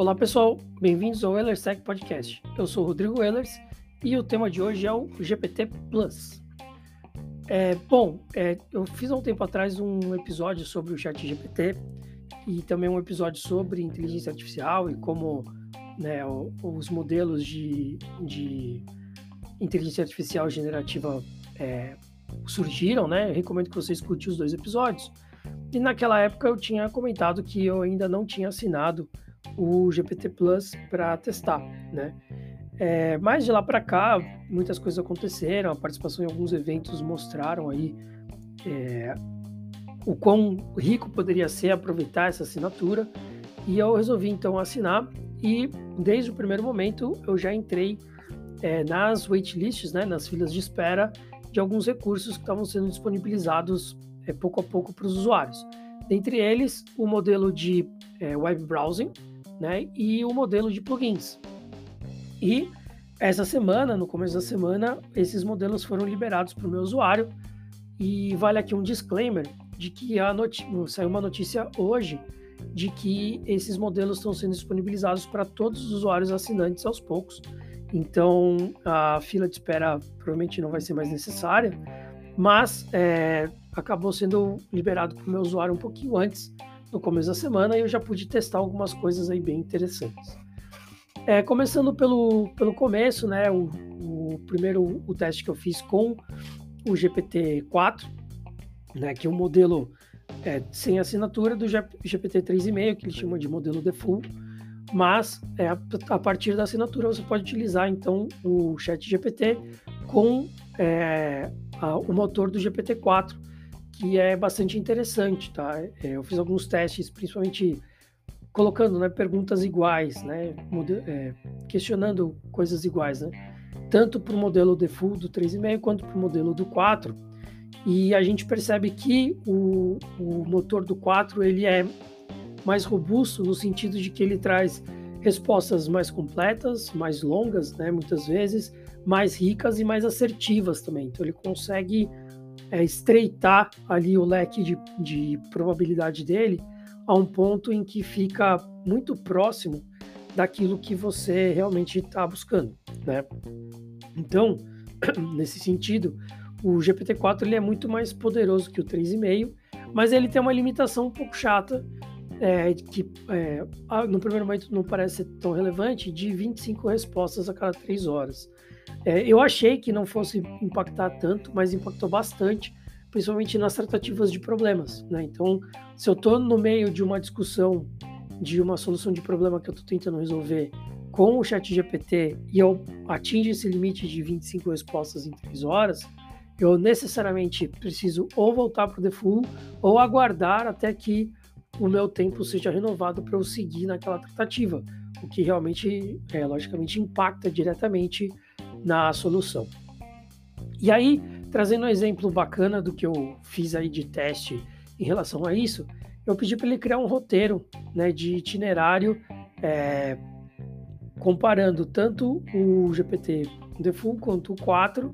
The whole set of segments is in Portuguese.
Olá pessoal, bem-vindos ao Ehlers Tech Podcast. Eu sou Rodrigo Ehlers e o tema de hoje é o GPT Plus. É, bom, é, eu fiz há um tempo atrás um episódio sobre o Chat GPT e também um episódio sobre inteligência artificial e como né, os modelos de, de inteligência artificial generativa é, surgiram, né? Eu recomendo que você escute os dois episódios. E naquela época eu tinha comentado que eu ainda não tinha assinado o GPT Plus para testar, né? É, mas de lá para cá, muitas coisas aconteceram, a participação em alguns eventos mostraram aí é, o quão rico poderia ser aproveitar essa assinatura, e eu resolvi então assinar, e desde o primeiro momento eu já entrei é, nas waitlists, né, nas filas de espera de alguns recursos que estavam sendo disponibilizados é, pouco a pouco para os usuários. Dentre eles, o modelo de é, web browsing né, e o modelo de plugins. E essa semana, no começo da semana, esses modelos foram liberados para o meu usuário. E vale aqui um disclaimer de que a saiu uma notícia hoje de que esses modelos estão sendo disponibilizados para todos os usuários assinantes aos poucos. Então a fila de espera provavelmente não vai ser mais necessária, mas é, acabou sendo liberado para o meu usuário um pouquinho antes, no começo da semana, e eu já pude testar algumas coisas aí bem interessantes. É, começando pelo, pelo começo, né? O, o, primeiro o teste que eu fiz com o GPT-4, né? Que é um modelo é, sem assinatura do GPT 3,5, que ele chama de modelo default, mas é, a partir da assinatura você pode utilizar então o Chat GPT com é, a, o motor do GPT-4, que é bastante interessante, tá? É, eu fiz alguns testes, principalmente colocando né, perguntas iguais, né, é, questionando coisas iguais, né, tanto para o modelo default do 3,5 quanto para o modelo do 4. E a gente percebe que o, o motor do 4 ele é mais robusto no sentido de que ele traz respostas mais completas, mais longas, né, muitas vezes, mais ricas e mais assertivas também. Então ele consegue é, estreitar ali o leque de, de probabilidade dele a um ponto em que fica muito próximo daquilo que você realmente está buscando, né? Então, nesse sentido, o GPT-4 ele é muito mais poderoso que o 3,5, mas ele tem uma limitação um pouco chata, é, que é, no primeiro momento não parece ser tão relevante, de 25 respostas a cada 3 horas. É, eu achei que não fosse impactar tanto, mas impactou bastante, principalmente nas tratativas de problemas. Né? Então, se eu estou no meio de uma discussão de uma solução de problema que eu estou tentando resolver com o chat GPT e eu atingo esse limite de 25 respostas em 3 horas, eu necessariamente preciso ou voltar para o default ou aguardar até que o meu tempo seja renovado para eu seguir naquela tratativa, o que realmente, é, logicamente, impacta diretamente na solução. E aí, trazendo um exemplo bacana do que eu fiz aí de teste em relação a isso, eu pedi para ele criar um roteiro né, de itinerário é, comparando tanto o GPT Default quanto o 4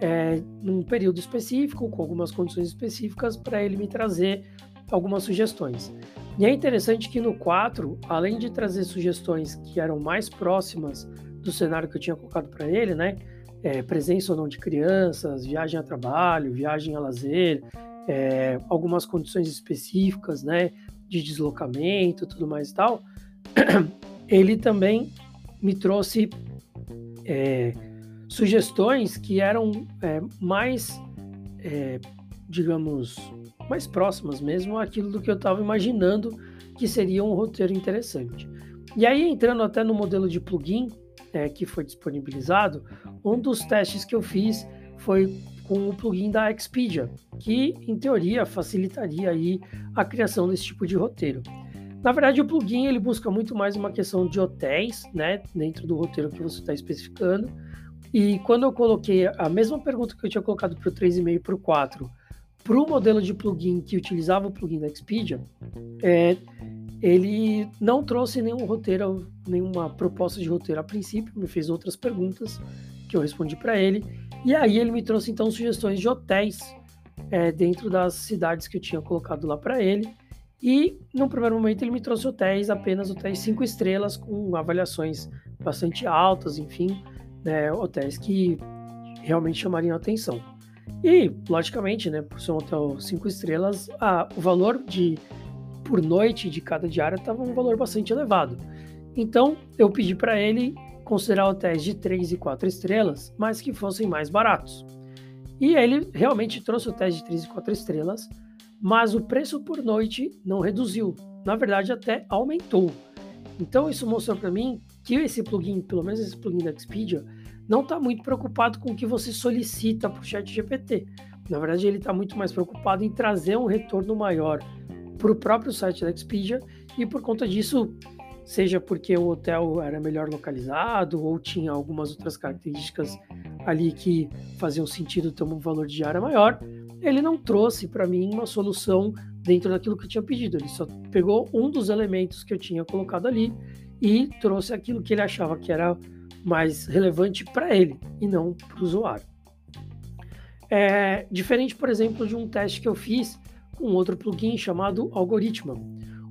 é, num período específico, com algumas condições específicas, para ele me trazer algumas sugestões. E é interessante que no 4, além de trazer sugestões que eram mais próximas do cenário que eu tinha colocado para ele, né? É, presença ou não de crianças, viagem a trabalho, viagem a lazer, é, algumas condições específicas, né? De deslocamento, tudo mais e tal. Ele também me trouxe é, sugestões que eram é, mais, é, digamos, mais próximas mesmo àquilo do que eu estava imaginando que seria um roteiro interessante. E aí, entrando até no modelo de plugin, é, que foi disponibilizado, um dos testes que eu fiz foi com o plugin da Expedia, que em teoria facilitaria aí a criação desse tipo de roteiro. Na verdade, o plugin ele busca muito mais uma questão de hotéis, né, dentro do roteiro que você está especificando. E quando eu coloquei a mesma pergunta que eu tinha colocado para o 3,5 e para o 4, para o modelo de plugin que utilizava o plugin da Expedia, é, ele não trouxe nenhum roteiro, nenhuma proposta de roteiro a princípio, me fez outras perguntas que eu respondi para ele, e aí ele me trouxe então sugestões de hotéis é, dentro das cidades que eu tinha colocado lá para ele, E, no primeiro momento, ele me trouxe hotéis, apenas hotéis cinco estrelas, com avaliações bastante altas, enfim, né, hotéis que realmente chamariam atenção. E, logicamente, né, por ser um hotel cinco estrelas, a, o valor de por noite de cada diária estava um valor bastante elevado. Então, eu pedi para ele considerar hotéis de 3 e 4 estrelas, mas que fossem mais baratos. E ele realmente trouxe hotéis de 3 e 4 estrelas, mas o preço por noite não reduziu. Na verdade, até aumentou. Então, isso mostrou para mim que esse plugin, pelo menos esse plugin da Expedia, não está muito preocupado com o que você solicita para o chat GPT. Na verdade, ele está muito mais preocupado em trazer um retorno maior para o próprio site da Expedia e por conta disso, seja porque o hotel era melhor localizado ou tinha algumas outras características ali que faziam sentido ter um valor de diária maior, ele não trouxe para mim uma solução dentro daquilo que eu tinha pedido. Ele só pegou um dos elementos que eu tinha colocado ali e trouxe aquilo que ele achava que era mais relevante para ele e não para o usuário. É diferente, por exemplo, de um teste que eu fiz com outro plugin chamado Algoritma.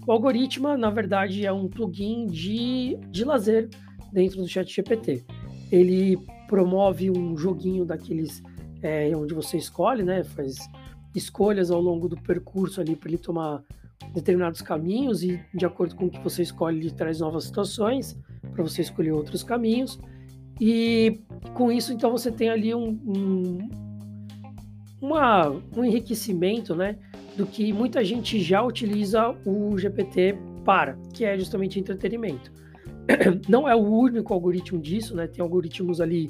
O Algoritma, na verdade, é um plugin de, de lazer dentro do ChatGPT. Ele promove um joguinho daqueles é, onde você escolhe, né? Faz escolhas ao longo do percurso ali para ele tomar determinados caminhos e de acordo com o que você escolhe ele traz novas situações para você escolher outros caminhos e com isso então você tem ali um, um, uma, um enriquecimento né do que muita gente já utiliza o GPT para que é justamente entretenimento não é o único algoritmo disso né tem algoritmos ali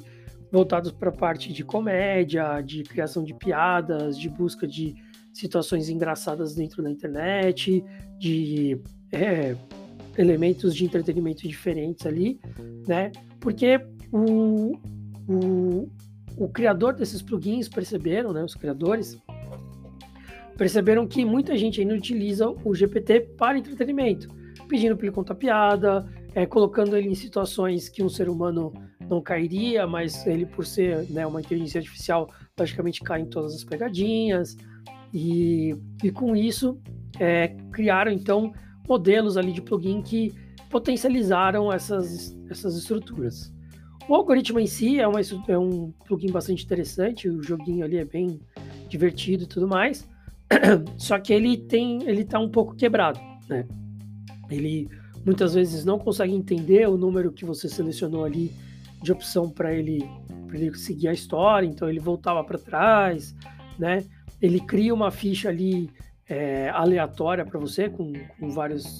voltados para a parte de comédia, de criação de piadas, de busca de situações engraçadas dentro da internet, de é, elementos de entretenimento diferentes ali, né? Porque o, o, o criador desses plugins perceberam, né? Os criadores perceberam que muita gente ainda utiliza o GPT para entretenimento, pedindo para ele contar piada, é, colocando ele em situações que um ser humano não cairia, mas ele, por ser né, uma inteligência artificial, logicamente cai em todas as pegadinhas. E, e com isso, é, criaram então modelos ali de plugin que potencializaram essas, essas estruturas. O algoritmo em si é, uma, é um plugin bastante interessante, o joguinho ali é bem divertido e tudo mais, só que ele tem, ele tá um pouco quebrado, né? Ele muitas vezes não consegue entender o número que você selecionou ali de opção para ele, ele seguir a história, então ele voltava para trás, né? Ele cria uma ficha ali é, aleatória para você, com, com vários,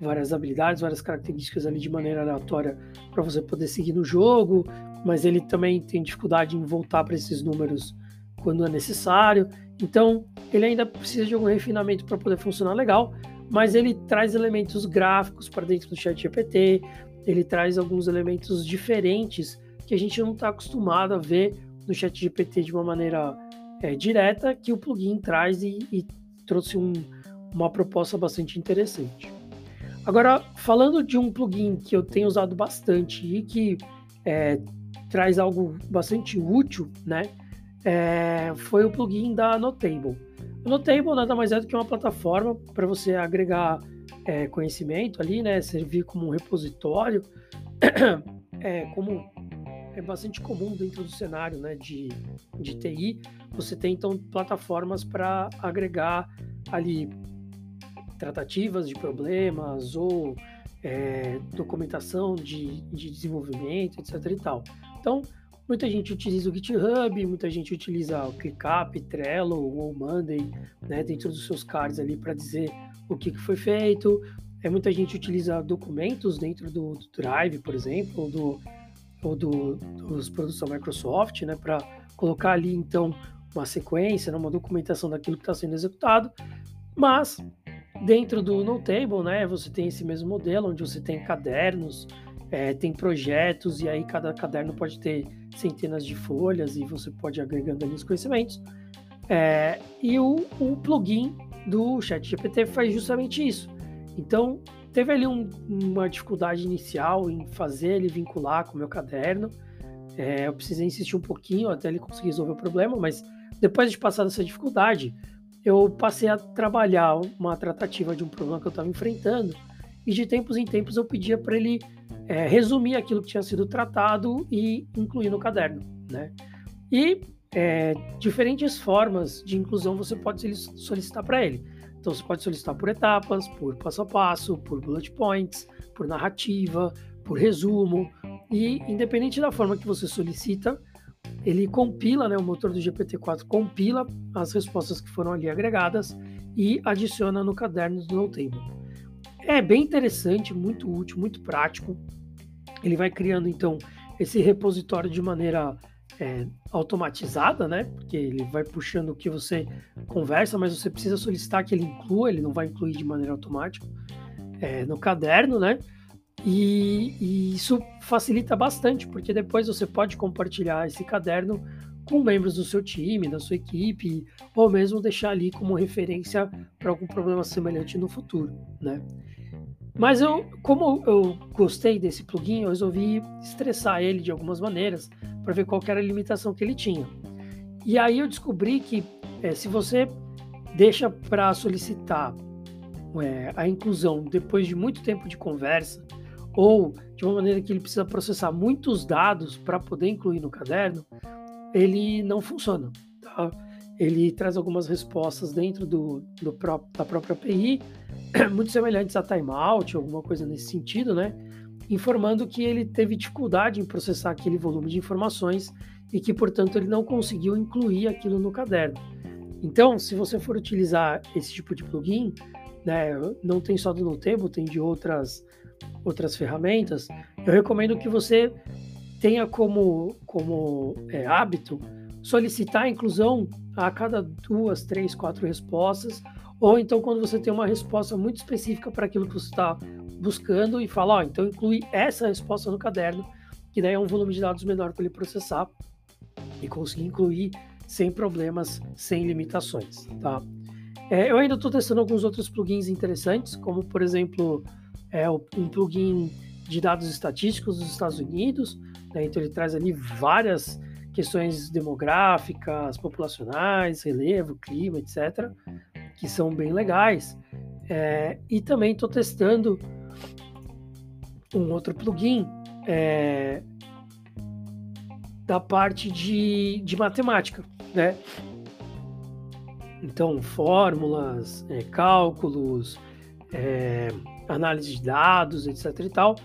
várias habilidades, várias características ali de maneira aleatória para você poder seguir no jogo, mas ele também tem dificuldade em voltar para esses números quando é necessário. Então, ele ainda precisa de algum refinamento para poder funcionar legal, mas ele traz elementos gráficos para dentro do chat GPT, ele traz alguns elementos diferentes que a gente não está acostumado a ver no chat GPT de uma maneira é, direta, que o plugin traz e, e trouxe um, uma proposta bastante interessante. Agora, falando de um plugin que eu tenho usado bastante e que é, traz algo bastante útil, né? É, foi o plugin da Notable. A Notable nada mais é do que uma plataforma para você agregar é, conhecimento ali, né? Servir como um repositório, é, como é bastante comum dentro do cenário né, de, de TI, você tem então plataformas para agregar ali tratativas de problemas ou é, documentação de, de desenvolvimento, etc. e tal. Então, muita gente utiliza o GitHub, muita gente utiliza o ClickUp, Trello ou Monday, né, dentro dos seus cards ali para dizer o que, que foi feito. É, muita gente utiliza documentos dentro do, do Drive, por exemplo, ou, do, ou do, dos produtos da Microsoft, né, para colocar ali então uma sequência, né, uma documentação daquilo que está sendo executado. Mas dentro do Notable, né, você tem esse mesmo modelo, onde você tem cadernos, é, tem projetos, e aí cada caderno pode ter centenas de folhas e você pode ir agregando ali os conhecimentos. É, e o, o plugin do ChatGPT faz justamente isso. Então, teve ali um, uma dificuldade inicial em fazer ele vincular com o meu caderno. É, eu precisei insistir um pouquinho até ele conseguir resolver o problema, mas depois de passar dessa dificuldade, eu passei a trabalhar uma tratativa de um problema que eu estava enfrentando e de tempos em tempos eu pedia para ele é, resumir aquilo que tinha sido tratado e incluir no caderno, né? E é, diferentes formas de inclusão você pode solicitar para ele. Então você pode solicitar por etapas, por passo a passo, por bullet points, por narrativa, por resumo e independente da forma que você solicita, ele compila, né, o motor do GPT-4 compila as respostas que foram ali agregadas e adiciona no caderno do Notable. É bem interessante, muito útil, muito prático. Ele vai criando então esse repositório de maneira é, automatizada, né? Porque ele vai puxando o que você conversa, mas você precisa solicitar que ele inclua, ele não vai incluir de maneira automática é, no caderno, né? E, e, isso facilita bastante, porque depois você pode compartilhar esse caderno com membros do seu time, da sua equipe, ou mesmo deixar ali como referência para algum problema semelhante no futuro, né? Mas eu, como eu gostei desse plugin, eu resolvi estressar ele de algumas maneiras para ver qual era a limitação que ele tinha. E aí eu descobri que é, se você deixa para solicitar é, a inclusão depois de muito tempo de conversa, ou de uma maneira que ele precisa processar muitos dados para poder incluir no caderno, ele não funciona. Tá? Ele traz algumas respostas dentro do, do da própria API, muito semelhantes a timeout, alguma coisa nesse sentido, né? Informando que ele teve dificuldade em processar aquele volume de informações e que, portanto, ele não conseguiu incluir aquilo no caderno. Então, se você for utilizar esse tipo de plugin, né, não tem só do Notable, tem de outras outras ferramentas, eu recomendo que você tenha como, como é, hábito solicitar a inclusão a cada duas, três, quatro respostas, ou então quando você tem uma resposta muito específica para aquilo que você está buscando e fala, ó, então inclui essa resposta no caderno, que daí é um volume de dados menor para ele processar e conseguir incluir sem problemas, sem limitações, tá? É, eu ainda estou testando alguns outros plugins interessantes, como por exemplo é um plugin de dados estatísticos dos Estados Unidos, né? então ele traz ali várias questões demográficas, populacionais, relevo, clima, etc., que são bem legais. É, e também estou testando um outro plugin é, da parte de, de matemática, né? Então, fórmulas, é, cálculos, é, análise de dados, etc e tal,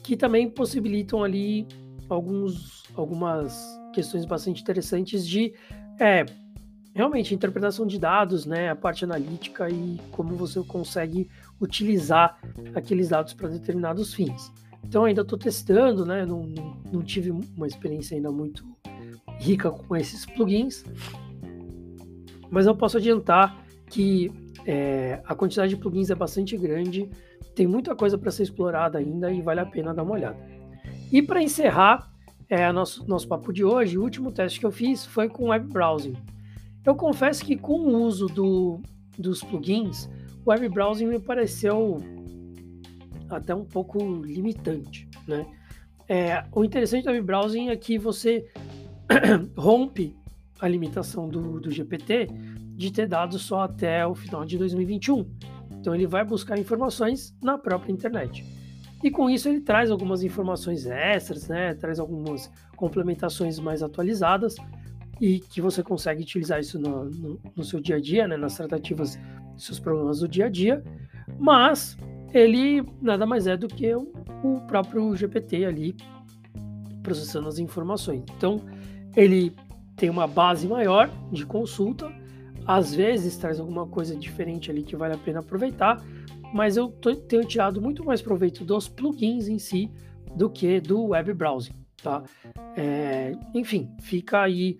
que também possibilitam ali alguns, algumas questões bastante interessantes de é, realmente interpretação de dados, né, a parte analítica e como você consegue utilizar aqueles dados para determinados fins. Então ainda estou testando, né, não, não tive uma experiência ainda muito rica com esses plugins, mas eu posso adiantar que é, a quantidade de plugins é bastante grande, tem muita coisa para ser explorada ainda e vale a pena dar uma olhada. E para encerrar é, nosso, nosso papo de hoje, o último teste que eu fiz foi com web browsing. Eu confesso que com o uso do, dos plugins, o web browsing me pareceu até um pouco limitante, né? É, o interessante do web browsing é que você rompe a limitação do, do GPT de ter dados só até o final de 2021. Então ele vai buscar informações na própria internet. E com isso ele traz algumas informações extras, né? Traz algumas complementações mais atualizadas e que você consegue utilizar isso no, no, no seu dia a dia, né? Nas tratativas dos seus problemas do dia a dia. Mas ele nada mais é do que o, o próprio GPT ali processando as informações. Então ele tem uma base maior de consulta às vezes traz alguma coisa diferente ali que vale a pena aproveitar, mas eu tenho tirado muito mais proveito dos plugins em si do que do web browsing, tá? É, enfim, fica aí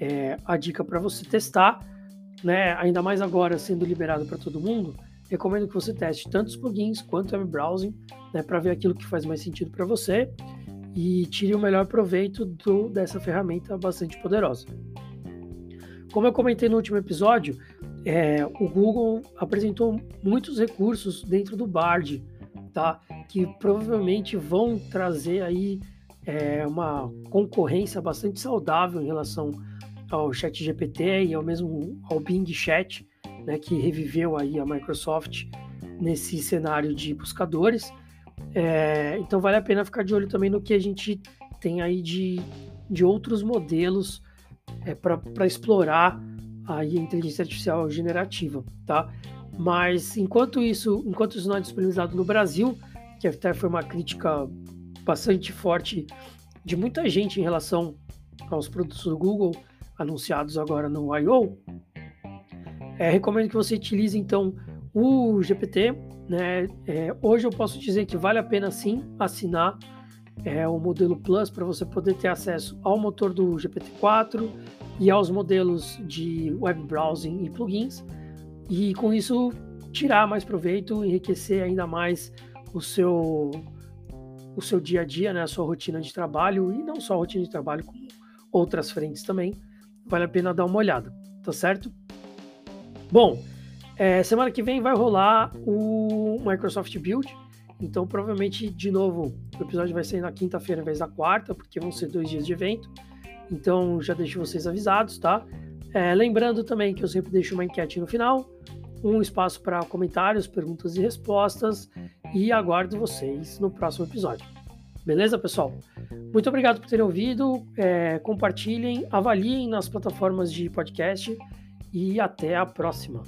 é, a dica para você testar, né? Ainda mais agora sendo liberado para todo mundo, recomendo que você teste tanto os plugins quanto o web browsing, né? Para ver aquilo que faz mais sentido para você e tire o melhor proveito do, dessa ferramenta bastante poderosa. Como eu comentei no último episódio, é, o Google apresentou muitos recursos dentro do Bard, tá? Que provavelmente vão trazer aí é, uma concorrência bastante saudável em relação ao Chat GPT e ao mesmo ao Bing Chat, né, que reviveu aí a Microsoft nesse cenário de buscadores. É, então vale a pena ficar de olho também no que a gente tem aí de, de outros modelos é, para explorar aí a inteligência artificial generativa, tá? Mas enquanto isso, enquanto isso não é disponibilizado no Brasil, que até foi uma crítica bastante forte de muita gente em relação aos produtos do Google anunciados agora no I.O., é, recomendo que você utilize então o GPT. Né? É, hoje eu posso dizer que vale a pena sim assinar é, o modelo Plus para você poder ter acesso ao motor do GPT-4 e aos modelos de web browsing e plugins, e com isso tirar mais proveito, enriquecer ainda mais o seu o seu dia a dia, né, a sua rotina de trabalho e não só a rotina de trabalho, como outras frentes também. Vale a pena dar uma olhada, tá certo? Bom, é, semana que vem vai rolar o Microsoft Build, então provavelmente de novo o episódio vai ser na quinta-feira ao invés da quarta, porque vão ser dois dias de evento. Então já deixo vocês avisados, tá? É, lembrando também que eu sempre deixo uma enquete no final, um espaço para comentários, perguntas e respostas, e aguardo vocês no próximo episódio. Beleza, pessoal? Muito obrigado por terem ouvido. É, compartilhem, avaliem nas plataformas de podcast e até a próxima.